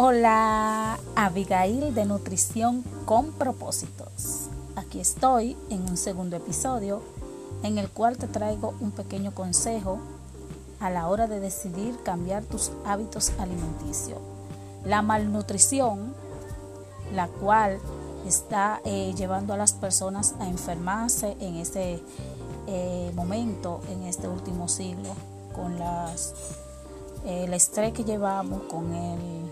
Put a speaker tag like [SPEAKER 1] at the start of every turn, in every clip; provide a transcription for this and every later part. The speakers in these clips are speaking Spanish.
[SPEAKER 1] Hola, Abigail de Nutrición con propósitos. Aquí estoy en un segundo episodio en el cual te traigo un pequeño consejo a la hora de decidir cambiar tus hábitos alimenticios. La malnutrición, la cual está eh, llevando a las personas a enfermarse en este momento, en este último siglo, con eh, el estrés que llevamos, con el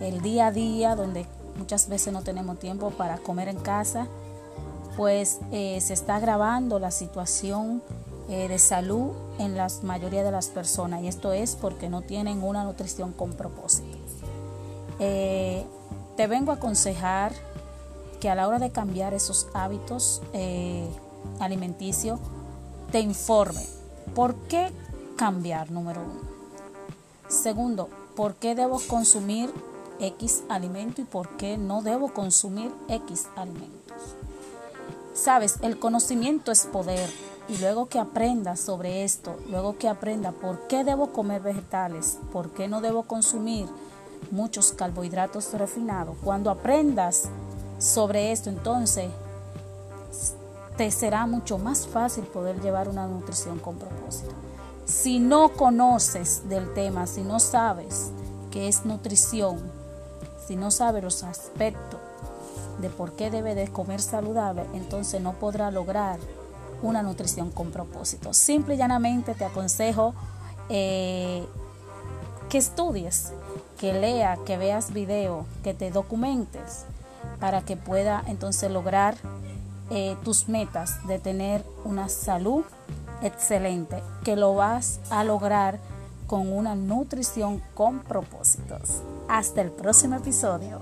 [SPEAKER 1] el día a día, donde muchas veces no tenemos tiempo para comer en casa, pues eh, se está agravando la situación eh, de salud en la mayoría de las personas y esto es porque no tienen una nutrición con propósito. Eh, te vengo a aconsejar que a la hora de cambiar esos hábitos alimenticios, te informe. ¿Por qué cambiar? Número uno. Segundo, ¿por qué debo consumir X alimento y por qué no debo consumir X alimentos. Sabes, el conocimiento es poder y luego que aprenda sobre esto, luego que aprenda por qué debo comer vegetales, por qué no debo consumir muchos carbohidratos refinados, cuando aprendas sobre esto, entonces te será mucho más fácil poder llevar una nutrición con propósito. Si no conoces del tema, si no sabes qué es nutrición, si no sabe los aspectos de por qué debe de comer saludable, entonces no podrá lograr una nutrición con propósito. Simple y llanamente te aconsejo eh, que estudies, que lea, que veas video, que te documentes para que pueda entonces lograr eh, tus metas de tener una salud excelente, que lo vas a lograr con una nutrición con propósitos. Hasta el próximo episodio.